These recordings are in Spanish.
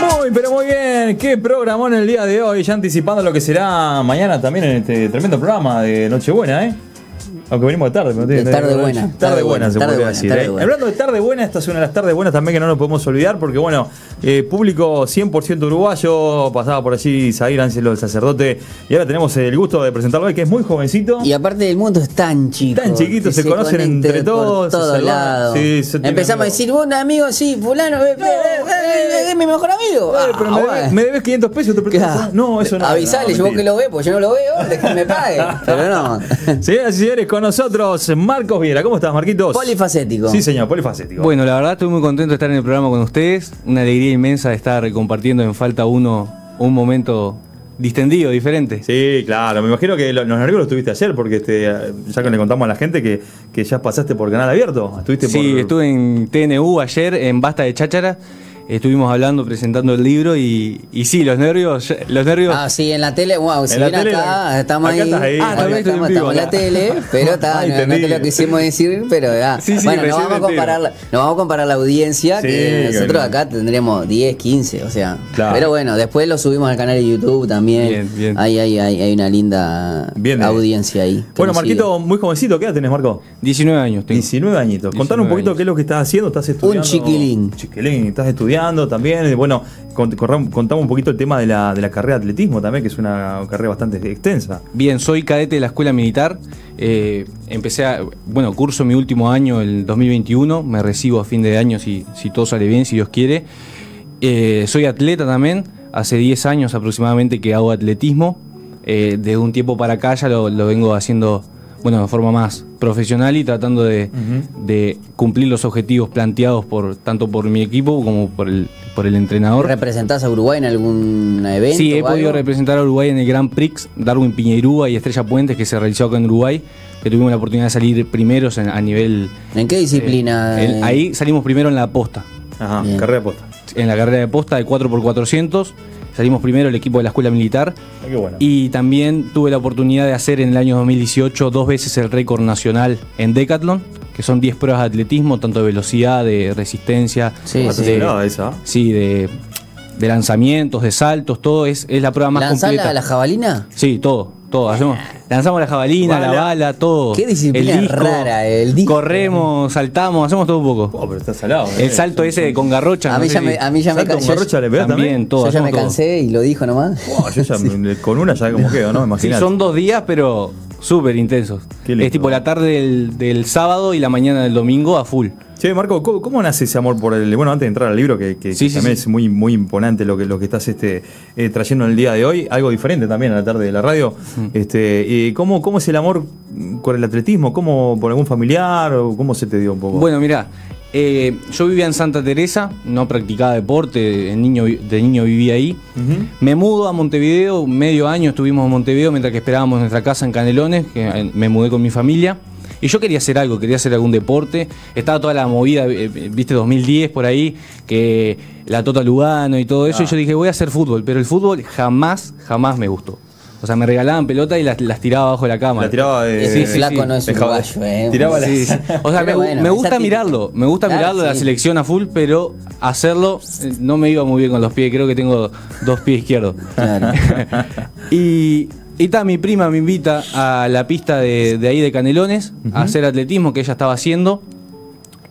Muy, pero muy bien. ¿Qué programó en el día de hoy? Ya anticipando lo que será mañana también en este tremendo programa de Nochebuena, ¿eh? Aunque venimos de tarde, pero De tarde buena, Tarde, tarde buena, buena, se buena, decir. ¿eh? buena. Hablando de tarde buena, esta es una de las tardes buenas también que no nos podemos olvidar, porque bueno, eh, público 100% uruguayo, pasaba por allí Zair Ángelo, el sacerdote, y ahora tenemos el gusto de presentarlo hoy, que es muy jovencito. Y aparte el mundo es tan chico. Tan chiquito, se conocen entre todos, todos lados. Sí, Empezamos a decir, un amigo, sí, fulano, es mi mejor amigo. Eh, pero Ah, me, debes, me debes 500 pesos, te. No, eso no. Avisale, yo vos que lo ve, porque yo no lo veo, que me pague. Pero no. Señoras y señores, con nosotros Marcos Viera. ¿Cómo estás, Marquitos? Polifacético. Sí, señor, polifacético. Bueno, la verdad estoy muy contento de estar en el programa con ustedes. Una alegría inmensa de estar compartiendo en Falta Uno un momento distendido, diferente. Sí, claro, me imagino que lo- los nervios los tuviste ayer, porque este, ya que le contamos a la gente que, que ya pasaste por canal abierto. Estuviste Sí, por... estuve en TNU ayer en Basta de Cháchara. Estuvimos hablando, presentando el libro y, y sí, los nervios, los nervios. Ah, sí, en la tele, wow, si bien acá, estamos acá ahí. estás ahí. Ah, también estamos, en la tele, pero está, Ah, no, no te lo quisimos decir, pero ah. Sí, sí, bueno, no recién vamos, a comparar la, no vamos a comparar la audiencia, Sí, que nosotros acá tendremos 10, 15, o sea. Claro. Pero bueno, después lo subimos al canal de YouTube también. Bien, bien. Ahí hay, hay, hay una linda Bien, eh. audiencia ahí. Bueno, nos sigue. Marquito, muy jovencito, ¿qué edad tenés, Marco? 19 años tengo. 19 añitos. Contanos un 19 poquito años. qué es lo que estás haciendo. ¿Estás estudiando? chiquilín. Chiquilín, estás estudiando también. Bueno, contamos un poquito el tema de la, de la carrera de atletismo también, que es una carrera bastante extensa. Bien, soy cadete de la escuela militar. Eh, empecé a, bueno, curso mi último año, el 2021. Me recibo a fin de año si, si todo sale bien, si Dios quiere. Eh, soy atleta también. Hace 10 años aproximadamente que hago atletismo. Eh, de un tiempo para acá ya lo, lo vengo haciendo, bueno, de forma más profesional y tratando de, de cumplir los objetivos planteados por tanto por mi equipo como por el, por el entrenador. ¿Representás a Uruguay en algún evento? Sí, he o podido algo? representar a Uruguay en el Grand Prix Darwin Piñeirúa y Estrella Puentes que se realizó acá en Uruguay, que tuvimos la oportunidad de salir primeros en- a nivel... ¿En qué disciplina? eh, el- ahí salimos primero en la posta, Ajá, Bien. carrera de posta. en la carrera de posta de 4x400, salimos primero el equipo de la escuela militar Ah, qué bueno. y también tuve la oportunidad de hacer en el año 2018 dos veces el récord nacional en Decathlon, que son 10 pruebas de atletismo, tanto de velocidad, de resistencia, Sí, de, esa. sí, de, de lanzamientos, de saltos, todo es, es la prueba más ¿Lanzás completa. la, la jabalina? Sí, todo, todo. Hacemos, lanzamos la jabalina, Bala. la bala, todo. Qué disciplina rara, el disco. Corremos, saltamos, hacemos todo un poco. Oh, pero está salado. ¿eh? El salto ese de con garrocha. A mí ya me, a mí ya me ¿Salto con cansé. garrocha le También, también? todo. Yo ya me hacemos todo. cansé y lo dijo nomás. Oh, yo ya me- con una ya como quedo, ¿no? Sí, Imagínate. son dos días, pero súper intensos. Qué lindo. Es tipo la tarde del, del sábado y la mañana del domingo a full. Che, Marco, ¿cómo, cómo nace ese amor por el. Bueno, antes de entrar al libro, que, que- Sí, que sí, también sí. es muy, muy imponente lo que, lo que estás este, eh, trayendo en el día de hoy, algo diferente también a la tarde de la radio. Este, y ¿cómo, ¿Cómo es el amor con el atletismo? ¿Cómo por algún familiar o cómo se te dio un poco? Bueno, mira, eh, yo vivía en Santa Teresa, no practicaba deporte, de niño, de niño vivía ahí. Me mudo a Montevideo, medio año estuvimos en Montevideo mientras que esperábamos nuestra casa en Canelones, que eh, me mudé con mi familia. Y yo quería hacer algo, quería hacer algún deporte. Estaba toda la movida, eh, viste, 2010 por ahí, que la Tota Lugano y todo eso. Ah. Y yo dije, voy a hacer fútbol, pero el fútbol jamás, jamás me gustó. O sea, me regalaban pelota y las, las tiraba abajo de la cama. La tiraba de. Ese sí, flaco sí. no es uruguayo, eh. Tiraba la- Sí, sí. O sea, me, bueno, gusta mirarlo, me gusta Claro, mirarlo de la sí. selección a full, pero hacerlo eh, no me iba muy bien con los pies, creo que tengo dos pies izquierdos. Claro. y y ta, mi prima me invita a la pista de, de ahí de Canelones a hacer atletismo que ella estaba haciendo.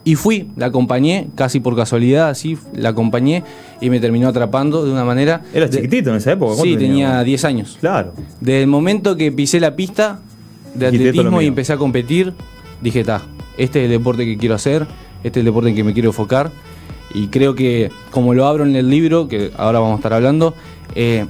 Y fui, la acompañé, casi por casualidad, así, la acompañé y me terminó atrapando de una manera. Eras de- chiquitito en esa época. Sí, ¿cuánto tenía tenías? 10 años. Claro. Desde el momento que pisé la pista de Dijiste, "Esto es lo atletismo y mío". empecé a competir, dije, ta, este es el deporte que quiero hacer, este es el deporte en que me quiero enfocar. Y creo que, como lo abro en el libro, que ahora vamos a estar hablando, eh,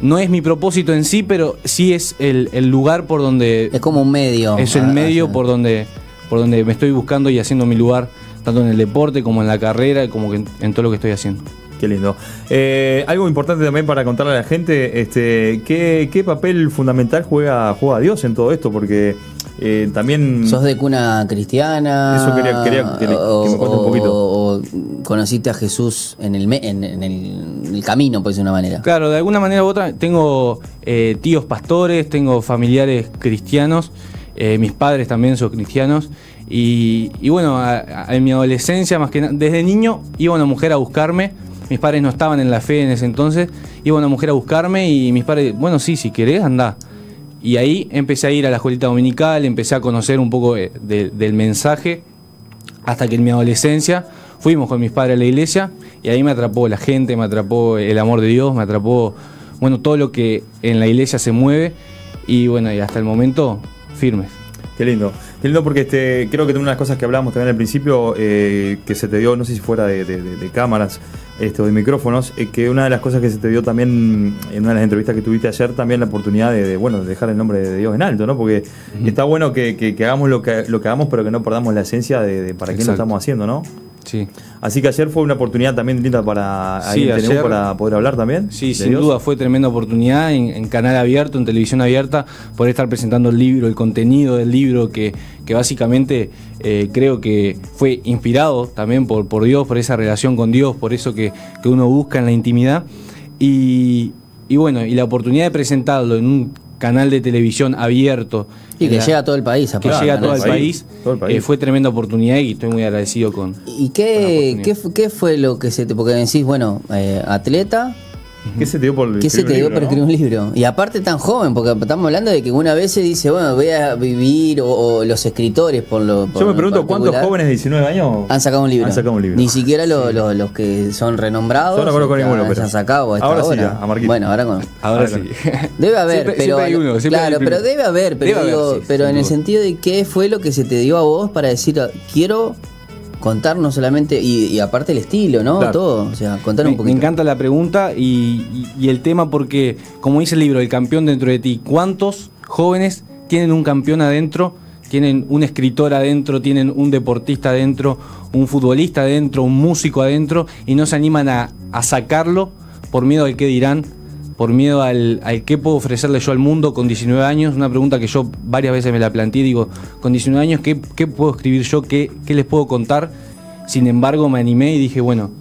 no es mi propósito en sí, pero sí es el, el lugar por donde... Es como un medio. Es el medio por donde, por donde me estoy buscando y haciendo mi lugar, tanto en el deporte como en la carrera, como que en, en todo lo que estoy haciendo. Qué lindo. Eh, algo importante también para contarle a la gente, este, ¿qué, qué papel fundamental juega, juega Dios en todo esto? Porque eh, también... ¿Sos de cuna cristiana? Eso quería- quería que le- que me cuente un poquito. O, o conociste a Jesús en el, me- en, en el, en el camino, pues de una manera. Claro, de alguna manera u otra tengo eh, tíos pastores, tengo familiares cristianos, eh, mis padres también son cristianos. Y, bueno, en mi adolescencia, más que desde niño iba una mujer a buscarme mis padres no estaban en la fe en ese entonces, iba una mujer a buscarme y mis padres, bueno, sí, si querés, anda. Y ahí empecé a ir a la escuelita dominical, empecé a conocer un poco de- del mensaje, hasta que en mi adolescencia fuimos con mis padres a la iglesia y ahí me atrapó la gente, me atrapó el amor de Dios, me atrapó, bueno, todo lo que en la iglesia se mueve y bueno, y hasta el momento firmes. Qué lindo. Qué lindo porque este, creo que una de las cosas que hablábamos también al principio, eh, que se te dio, no sé si fuera de, de- de- de cámaras este, o de micrófonos, eh, que una de las cosas que se te dio también en una de las entrevistas que tuviste ayer, también la oportunidad de, de, bueno, de dejar el nombre de Dios en alto, ¿no? Porque está bueno que, que- que hagamos lo que, lo que hagamos, pero que no perdamos la esencia de, para qué lo Exacto. estamos haciendo, ¿no? Sí. Así que ayer fue una oportunidad también linda para, Sí, ayer- poder hablar también. Sí, sin Dios. duda fue tremenda oportunidad en, en canal abierto, en televisión abierta, poder estar presentando el libro, el contenido del libro, que, que básicamente eh, creo que fue inspirado también por, por Dios, por esa relación con Dios, por eso que, que uno busca en la intimidad. Y, y bueno, y la oportunidad de presentarlo en un canal de televisión abierto. Y que llega a todo el país. que llega a todo el el país, país, todo el país. eh, fue tremenda oportunidad y estoy muy agradecido con... ¿Y qué, oportunidad. qué, qué fue lo que se te... Porque decís, bueno, eh, atleta, ¿Qué se te dio por ¿qué se te escribir dio libro, escribir un libro? Y aparte tan joven, porque estamos hablando de que una vez se dice, bueno, voy a vivir, o, o los escritores por lo... por Yo me pregunto cuántos jóvenes de 19 años Han sacado un libro. Han sacado un libro. Ni siquiera lo- lo- los que son renombrados. Yo no conozco ninguno, pero- han sacado ahora sí, a Marquito. Bueno, ahora con... Ahora Ahora sí. Debe haber, Siempre- pero. siempre hay uno, siempre hay claro, pero debe haber, pero, Debe haber, digo, sí, pero en el sentido de qué fue lo que se te dio a vos para decir, quiero contar no solamente, y, y aparte el estilo, ¿no? Claro. Todo, o sea, contar Me, un me poquito. encanta la pregunta y, y- y el tema porque, como dice el libro, El campeón dentro de ti, ¿cuántos jóvenes tienen un campeón adentro? Tienen un escritor adentro, tienen un deportista adentro, un futbolista adentro, un músico adentro y no se animan a, a sacarlo por miedo al qué dirán, por miedo al, qué puedo ofrecerle yo al mundo con 19 años. Una pregunta que yo varias veces me la planteé, digo, con 19 años, ¿qué, puedo escribir yo? ¿Qué, ¿Qué les puedo contar? Sin embargo, me animé y dije, bueno,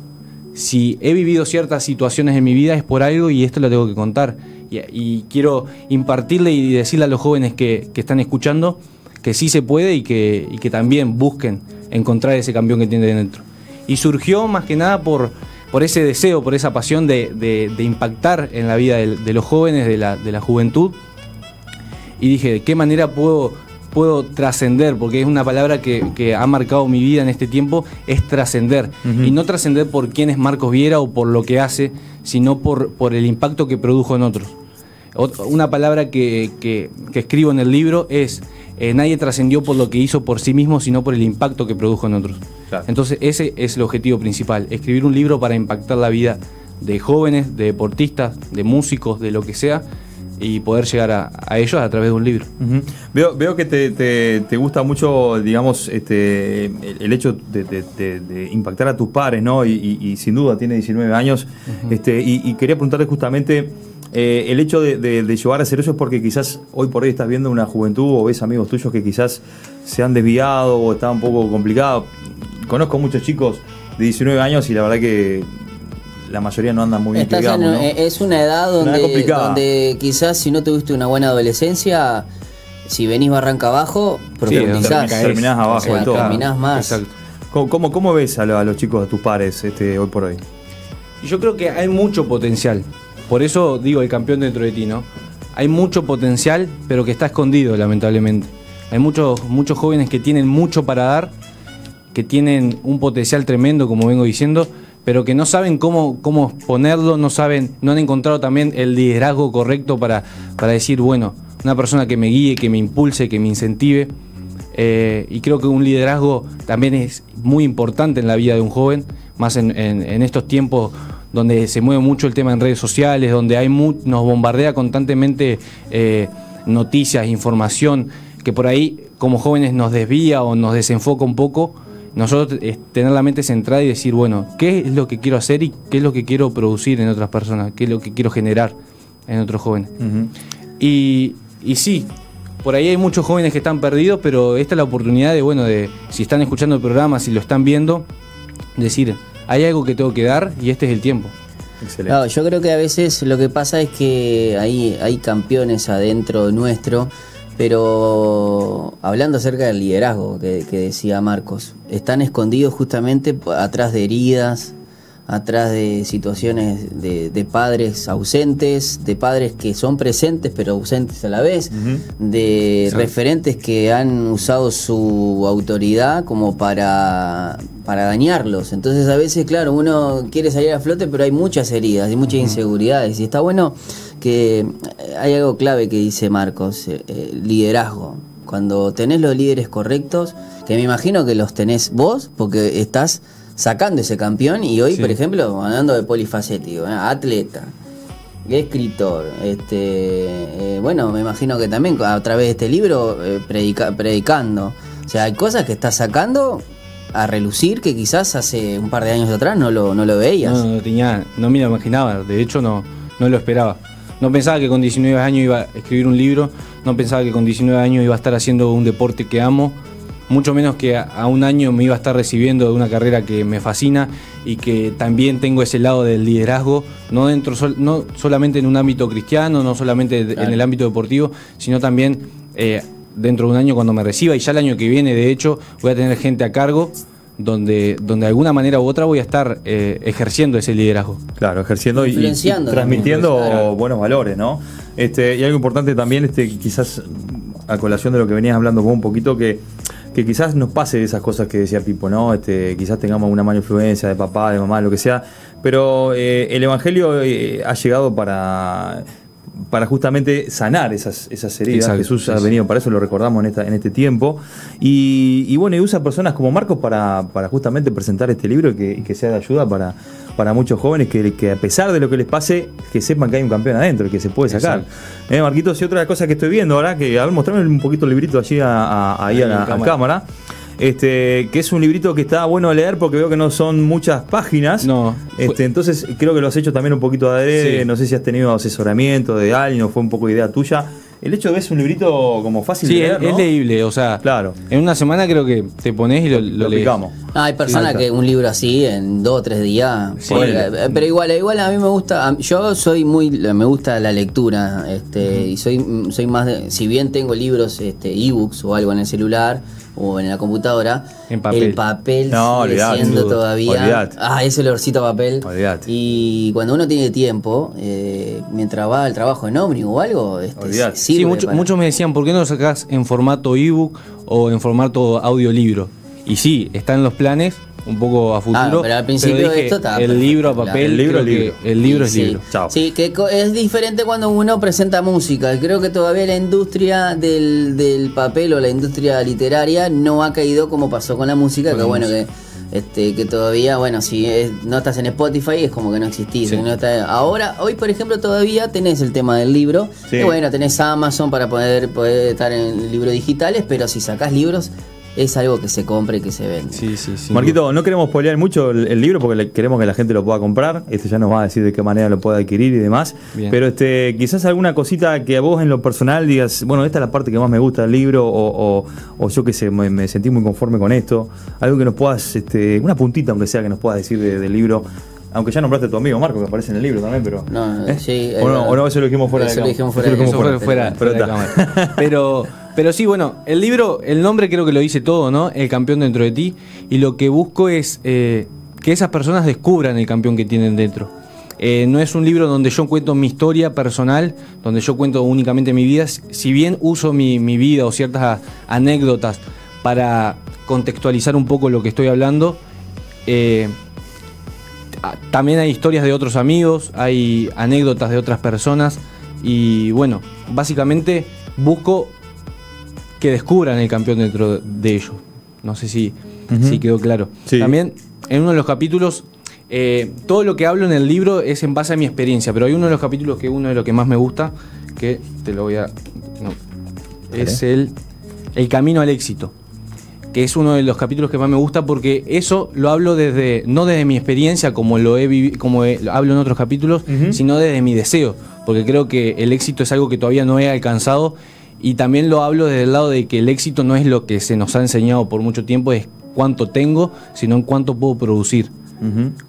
si he vivido ciertas situaciones en mi vida es por algo y esto lo tengo que contar. Y, quiero impartirle y decirle a los jóvenes que, están escuchando que sí se puede y que, y que también busquen encontrar ese campeón que tienen dentro. Y surgió más que nada por, por ese deseo, por esa pasión de, de- de impactar en la vida de, los jóvenes, de la, de la juventud. Y dije, ¿de qué manera puedo, puedo trascender? Porque es una palabra que, que ha marcado mi vida en este tiempo, es trascender. Y no trascender por quién es Marcos Viera o por lo que hace, sino por, por el impacto que produjo en otros. Ot- Una palabra que, que- que escribo en el libro es, eh, nadie trascendió por lo que hizo por sí mismo, sino por el impacto que produjo en otros. Claro. Entonces ese es el objetivo principal, escribir un libro para impactar la vida de jóvenes, de deportistas, de músicos, de lo que sea, y poder llegar a, a ellos a través de un libro. Veo, veo que te, te- te gusta mucho, digamos, este, el, el hecho de, de- de- de impactar a tus pares, ¿no? Y, y- y sin duda tiene 19 años. este, y, y quería preguntarte justamente, eh, el hecho de, de- de llevar a hacer eso es porque quizás hoy por hoy estás viendo una juventud o ves amigos tuyos que quizás se han desviado o está un poco complicado. Conozco muchos chicos de 19 años y la verdad que la mayoría no andan muy bien, Estás en- ¿no? eh, Es una edad Una edad donde, quizás si no tuviste una buena adolescencia, si venís barranca abajo, profundizás. donde terminás abajo O sea, todo. terminás más. Exacto. ¿Cómo, cómo, cómo ves a, lo- a los chicos, a tus pares este, hoy por hoy? Yo creo que hay mucho potencial. Por eso digo el campeón dentro de ti, ¿no? Hay mucho potencial, pero que está escondido, lamentablemente. Hay muchos, muchos jóvenes que tienen mucho para dar, que tienen un potencial tremendo, como vengo diciendo, pero que no saben cómo, cómo ponerlo, no saben, no han encontrado también el liderazgo correcto para, para decir, bueno, una persona que me guíe, que me impulse, que me incentive. Eh, y creo que un liderazgo también es muy importante en la vida de un joven, más en, estos tiempos donde se mueve mucho el tema en redes sociales, donde hay mu- nos bombardea constantemente eh, noticias, información, que por ahí como jóvenes nos desvía o nos desenfoca un poco. Nosotros es tener la mente centrada y decir, bueno, ¿qué es lo que quiero hacer y qué es lo que quiero producir en otras personas? ¿Qué es lo que quiero generar en otros jóvenes? Y, y sí, por ahí hay muchos jóvenes que están perdidos, pero esta es la oportunidad de, bueno, de si están escuchando el programa, si lo están viendo, decir, hay algo que tengo que dar y este es el tiempo. Excelente. Claro, yo creo que a veces lo que pasa es que hay, hay campeones adentro nuestro, pero hablando acerca del liderazgo que, que decía Marcos, están escondidos justamente atrás de heridas, atrás de situaciones de, de padres ausentes, de padres que son presentes pero ausentes a la vez, de referentes que han usado su autoridad como para, para dañarlos. Entonces a veces, claro, uno quiere salir a flote, pero hay muchas heridas y muchas inseguridades. Y está bueno que hay algo clave que dice Marcos, eh, eh, liderazgo. Cuando tenés los líderes correctos, que me imagino que los tenés vos, porque estás sacando ese campeón y hoy, Sí. por ejemplo, hablando de polifacético, ¿eh? atleta, escritor, este, eh, bueno, me imagino que también a través de este libro eh, predica- predicando. O sea, hay cosas que estás sacando a relucir que quizás hace un par de años atrás no lo, no lo veías. No, no tenía, no me lo imaginaba, de hecho no, no lo esperaba. No pensaba que con 19 años iba a escribir un libro, no pensaba que con 19 años iba a estar haciendo un deporte que amo, mucho menos que a, a un año me iba a estar recibiendo de una carrera que me fascina y que también tengo ese lado del liderazgo, no dentro sol- no solamente en un ámbito cristiano, no solamente en el ámbito deportivo, sino también eh, dentro de un año cuando me reciba y ya el año que viene, de hecho, voy a tener gente a cargo donde, donde de alguna manera u otra voy a estar eh, ejerciendo ese liderazgo. Claro, ejerciendo y- transmitiendo claro. buenos valores, ¿no? Este, y algo importante también, este, quizás a colación de lo que venías hablando vos un poquito, que, que quizás nos pase esas cosas que decía Pipo, ¿no? Este, quizás tengamos una mala influencia de papá, de mamá, lo que sea, pero eh, el Evangelio eh, ha llegado para para justamente sanar esas, esas heridas. Exacto, Jesús sí, ha sí. venido para eso, lo recordamos en, esta, en este tiempo. Y, y bueno, y usa personas como Marcos para, para justamente presentar este libro y que, y que sea de ayuda para, para muchos jóvenes que, que a pesar de lo que les pase, que sepan que hay un campeón adentro y que se puede sacar. Eh, Marquitos, y otra cosa que estoy viendo ahora, que a ver, mostrame un poquito el librito allí a, a- ahí Ahí a la a cámara. Este, que es un librito que está bueno leer porque veo que no son muchas páginas. No. Este, entonces creo que lo has hecho también un poquito de adrede. Sí. No sé si has tenido asesoramiento de alguien o fue un poco idea tuya. El hecho de que es un librito como fácil Sí, de es, leer, ¿no? es leíble, o sea, Claro. en una semana creo que te pones y lo, lo, Lo lees. picamos. Ah, hay personas Sí, que un libro así en dos o tres días. Sí. eh, pero igual, igual a mí me gusta. Yo soy muy, me gusta la lectura, este, y soy, soy más de, si bien tengo libros, este, ebooks o algo en el celular o en la computadora, En papel. el papel No, sigue olvidate, siendo todavía. Olvidate. Ah, ese olorcito a papel. Olvidate. Y cuando uno tiene tiempo, eh, mientras va al trabajo en ómnibus o algo, este, sirve Sí, mucho- para- muchos me decían, ¿por qué no lo sacás en formato ebook o en formato audiolibro? Y sí, está en los planes, un poco a futuro. Ah, pero al principio dije, esto estaba El libro a papel, El libro que libro. el libro es Sí, libro. Chao. Sí, que co- es diferente cuando uno presenta música. Creo que todavía la industria del, del papel o la industria literaria no ha caído como pasó con la música, que bueno, que este que todavía, bueno, si es- no estás en Spotify es como que no existís. Sí. no está- ahora, hoy por ejemplo todavía tenés el tema del libro. Sí. Y bueno, tenés Amazon para poder, poder estar en libros digitales, pero si sacás libros es algo que se compra y que se vende. Sí, sí, sí. Marquito, no queremos spoilear mucho el, el libro porque le- queremos que la gente lo pueda comprar. Este ya nos va a decir de qué manera lo puede adquirir y demás. Bien. Pero este, quizás alguna cosita que a vos en lo personal digas, bueno, esta es la parte que más me gusta del libro, o, o- o yo que sé, me, me sentí muy conforme con esto. Algo que nos puedas, este, una puntita aunque sea que nos puedas decir de- del libro. Aunque ya nombraste a tu amigo Marco, que aparece en el libro también, pero. No, ¿eh? sí, o, no, eh, o no, eso lo dijimos fuera eso de lo cámara. dijimos fuera Eso fuera, fuera de está. cámara. Pero, pero sí, bueno, el libro, el nombre creo que lo dice todo, ¿no? El campeón dentro de ti. Y lo que busco es eh, que esas personas descubran el campeón que tienen dentro. Eh, no es un libro donde yo cuento mi historia personal, donde yo cuento únicamente mi vida. Si bien uso mi, vida o ciertas anécdotas para contextualizar un poco lo que estoy hablando, eh, También hay historias de otros amigos, hay anécdotas de otras personas y bueno, básicamente busco que descubran el campeón dentro de ellos. No sé si, si quedó claro. Sí. También en uno de los capítulos, eh, todo lo que hablo en el libro es en base a mi experiencia, pero hay uno de los capítulos que uno de los que más me gusta, que te lo voy a... no, es el, el camino al éxito que es uno de los capítulos que más me gusta porque eso lo hablo desde no desde mi experiencia como lo he vivi- como he- lo hablo en otros capítulos, sino desde mi deseo, porque creo que el éxito es algo que todavía no he alcanzado y también lo hablo desde el lado de que el éxito no es lo que se nos ha enseñado por mucho tiempo, es cuánto tengo, sino en cuánto puedo producir,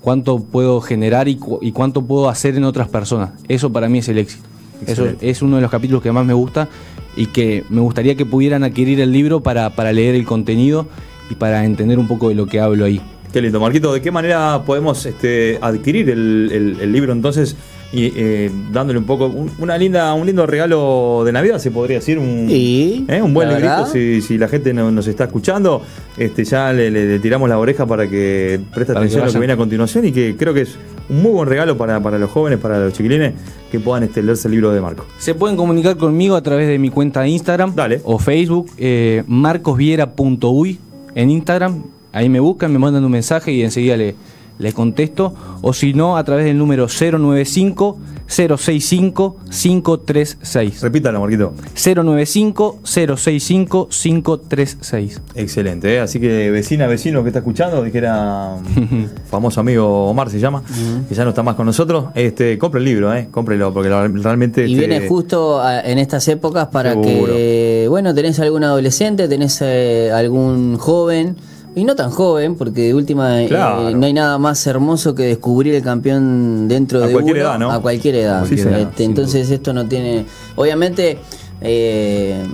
cuánto puedo generar y, cu- y cuánto puedo hacer en otras personas. Eso para mí es el éxito. Eso es uno de los capítulos que más me gusta y que me gustaría que pudieran adquirir el libro para, para leer el contenido y para entender un poco de lo que hablo ahí. Qué lindo. Marquito, ¿de qué manera podemos este, adquirir el, libro entonces? Y eh, dándole un poco una linda un lindo regalo de Navidad se podría decir un, ¿eh? un buen librito si, la gente nos está escuchando. Este ya le, tiramos la oreja para que preste atención a lo que viene a continuación y que creo que es un muy buen regalo para, los jóvenes para los chiquilines que puedan este, leerse el libro de Marco. Se pueden comunicar conmigo a través de mi cuenta de Instagram o Facebook eh, marcosviera.uy en Instagram. Ahí me buscan me mandan un mensaje y enseguida le le contesto, o si no, a través del número 095-065-536. Repítalo, Marquito. 095-065-536. Excelente, ¿eh? así que vecina, vecino que está escuchando, que era famoso amigo Omar se llama, que ya no está más con nosotros, este, compre el libro, ¿eh? cómprelo, porque realmente... Y viene justo en estas épocas para que, bueno, tenés algún adolescente, tenés eh, algún joven y no tan joven, porque de última eh, no hay nada más hermoso que descubrir el campeón dentro de cualquier uno edad, ¿no? a cualquier edad. Este, entonces esto no tiene... Obviamente... Eh,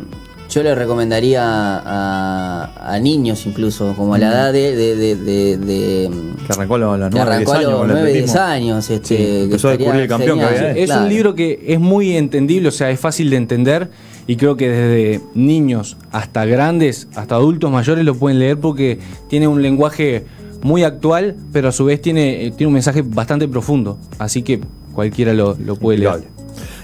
yo le recomendaría a, niños incluso, como a la edad de... de, que arrancó a los, 9, años. 10 años. Este, empezó a descubrir el campeón que Es un libro que es muy entendible, o sea, es fácil de entender y creo que desde niños hasta grandes, hasta adultos mayores lo pueden leer porque tiene un lenguaje muy actual, pero a su vez tiene, tiene un mensaje bastante profundo. Así que cualquiera lo, puede leer.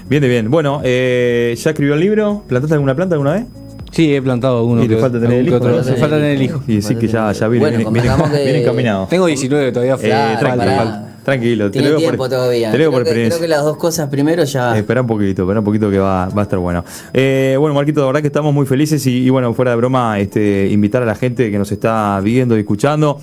Bien, bien. Bueno, eh, ¿ya escribió el libro? ¿Plantaste alguna planta alguna vez? Sí, he plantado alguno. Y te falta tener el hijo. falta tener el hijo. Y sí que ya, ya viene, viene, encaminado. Tengo 19 todavía. Eh, tranquilo, tranquilo. Tiene tiempo todavía. creo, que, creo, que, las dos cosas primero ya. Espera un poquito, espera un poquito que va, va a estar bueno. Eh, bueno, Marquito, la verdad que estamos muy felices y, y, bueno, fuera de broma, este, invitar a la gente que nos está viendo y escuchando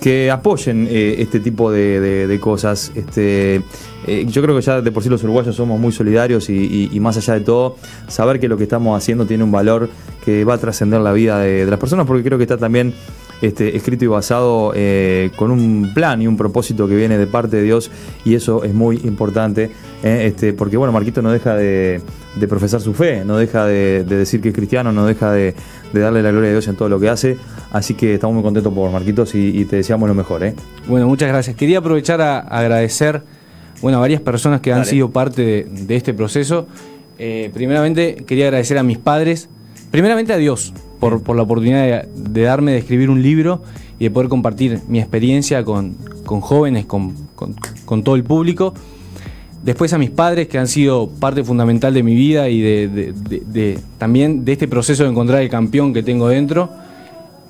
que apoyen eh, este tipo de, cosas. Este, eh, yo creo que ya de por sí los uruguayos somos muy solidarios y, más allá de todo, saber que lo que estamos haciendo tiene un valor que va a trascender la vida de, las personas, porque creo que está también este, escrito y basado eh, con un plan y un propósito que viene de parte de Dios y eso es muy importante, este, porque bueno, Marquito no deja de, profesar su fe, no deja de, decir que es cristiano, no deja de, darle la gloria a Dios en todo lo que hace, así que estamos muy contentos por Marquitos y, te deseamos lo mejor. ¿eh? Bueno, muchas gracias. Quería aprovechar a agradecer bueno, a varias personas que han sido parte de, este proceso. Eh, primeramente, quería agradecer a mis padres, primeramente a Dios, por, la oportunidad de, darme de escribir un libro y de poder compartir mi experiencia con, jóvenes, con, todo el público. Después a mis padres, que han sido parte fundamental de mi vida y de, también de este proceso de encontrar el campeón que tengo dentro.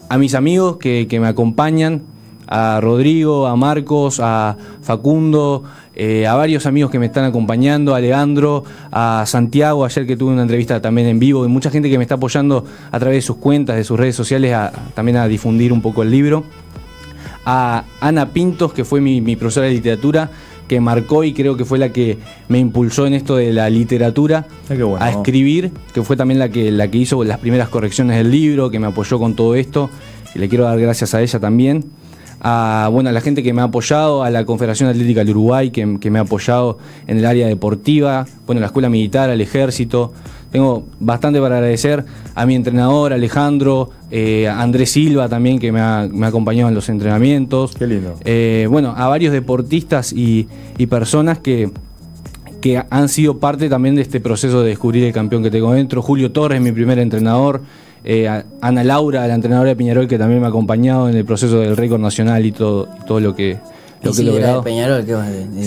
A mis amigos que, que me acompañan, a Rodrigo, a Marcos, a Facundo, eh, a varios amigos que me están acompañando, a Leandro, a Santiago, ayer que tuve una entrevista también en vivo, y mucha gente que me está apoyando a través de sus cuentas, de sus redes sociales, también a difundir un poco el libro. A Ana Pintos, que fue mi, profesora de literatura, que marcó y creo que fue la que me impulsó en esto de la literatura a escribir, que fue también la que, la que hizo las primeras correcciones del libro, que me apoyó con todo esto, y le quiero dar gracias a ella también a, bueno, a la gente que me ha apoyado, a la Confederación Atlética del Uruguay que, me ha apoyado en el área deportiva, bueno, la Escuela Militar, al Ejército. Tengo bastante para agradecer a mi entrenador, Alejandro, eh, a Andrés Silva también, que me ha, acompañado en los entrenamientos. Qué lindo. Eh, bueno, a varios deportistas y, personas que, que han sido parte también de este proceso de descubrir el campeón que tengo dentro. Julio Torres, mi primer entrenador. Eh, Ana Laura, la entrenadora de Peñarol, que también me ha acompañado en el proceso del récord nacional y todo, todo lo que, lo que he logrado. Peñarol, que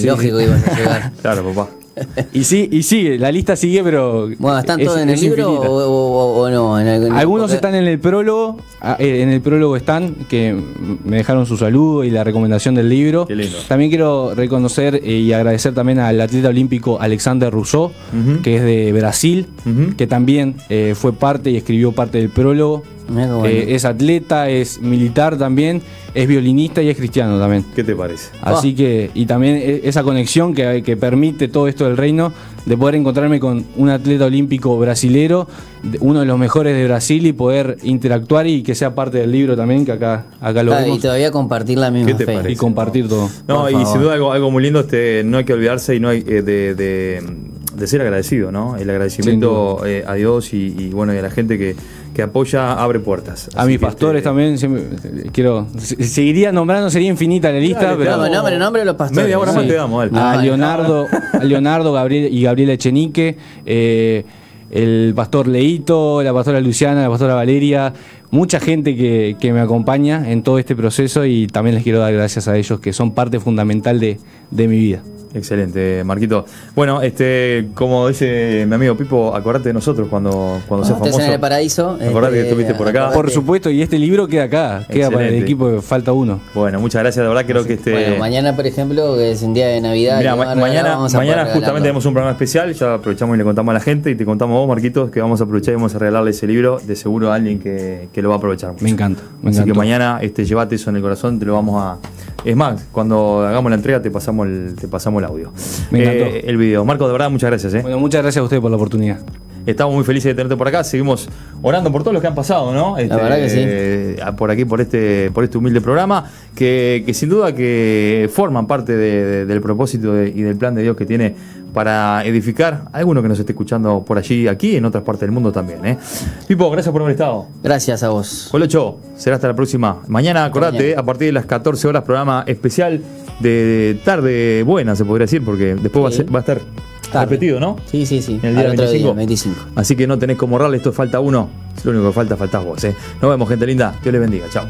lógico que ibas a llegar. claro, papá. y sí, y sigue, la lista sigue, pero. Bueno, ¿están todos en el libro o, no? Algunos están en el prólogo, ah, eh, en el prólogo están, que me dejaron su saludo y la recomendación del libro. También quiero reconocer eh, y agradecer también al atleta olímpico Alexander Rousseau, que es de Brasil, que también eh, fue parte y escribió parte del prólogo. es atleta, es militar también es violinista y es cristiano también. ¿Qué te parece? Así ah. que, y también e, esa conexión que, que permite todo esto del reino, de poder encontrarme con un atleta olímpico brasilero, uno de los mejores de Brasil y poder interactuar y que sea parte del libro también, que acá, acá lo vemos. Y todavía compartir la misma fe. Y compartir todo. No, y sin duda algo, algo muy lindo, este, no hay que olvidarse y no hay eh, de, de, ser agradecido, ¿no? El agradecimiento eh, a Dios y, bueno, y a la gente que que apoya abre puertas. A mis que, pastores este, también, siempre, eh, quiero, se- seguiría nombrando, sería infinita la lista, Dale, pero Nombre, nombre, nombre de los pastores. Media hora más Sí. te damos, dale. a Leonardo, a Leonardo Gabriel y Gabriela Echenique, eh, el pastor Leito, la pastora Luciana, la pastora Valeria, mucha gente que, que me acompaña en todo este proceso y también les quiero dar gracias a ellos que son parte fundamental de, de mi vida. Excelente, Marquito. Bueno, este, como dice mi amigo Pipo, acordate de nosotros cuando, cuando seas famoso. en el paraíso. Acordate que este, estuviste por acá. acordate. Por supuesto, y este libro queda acá, queda para el Excelente. equipo que falta uno. Bueno, muchas gracias, de verdad creo que este. Bueno, mañana, por ejemplo, que es un día de Navidad. Ma- regalar, mañana, vamos a poder mañana justamente tenemos un programa especial, ya aprovechamos y le contamos a la gente y te contamos a vos, Marquitos, que vamos a aprovechar y vamos a regalarle ese libro, de seguro a alguien que, que lo va a aprovechar. mucho. Me encanta, me Así que mañana este, llevate eso en el corazón, te lo vamos a... Es más, cuando hagamos la entrega te pasamos el, te pasamos el audio. Me encantó. Eh, el video. Marco, de verdad, muchas gracias. ¿eh? Bueno, muchas gracias a ustedes por la oportunidad. Estamos muy felices de tenerte por acá. Seguimos orando por todos los que han pasado, ¿no? Este, verdad que sí. eh, por aquí, por este, por este humilde programa, que, que sin duda que forman parte de- de- del propósito de- y del plan de Dios que tiene para edificar a alguno que nos esté escuchando por allí, aquí, en otras partes del mundo también. ¿eh? Pipo, gracias por haber estado. Gracias a vos. Colocho, será hasta la próxima. Mañana, acordate, mañana. a partir de las 14 horas, programa especial de tarde buena, se podría decir, porque después va, a Sí. ser- va a estar Tarde. repetido, ¿no? Sí, sí, sí. En el día Al otro 25. día, 25. Así que no tenés como ahorrarle, esto falta uno. Lo único que falta, faltás vos. ¿eh? Nos vemos, gente linda. Dios les bendiga. Chao.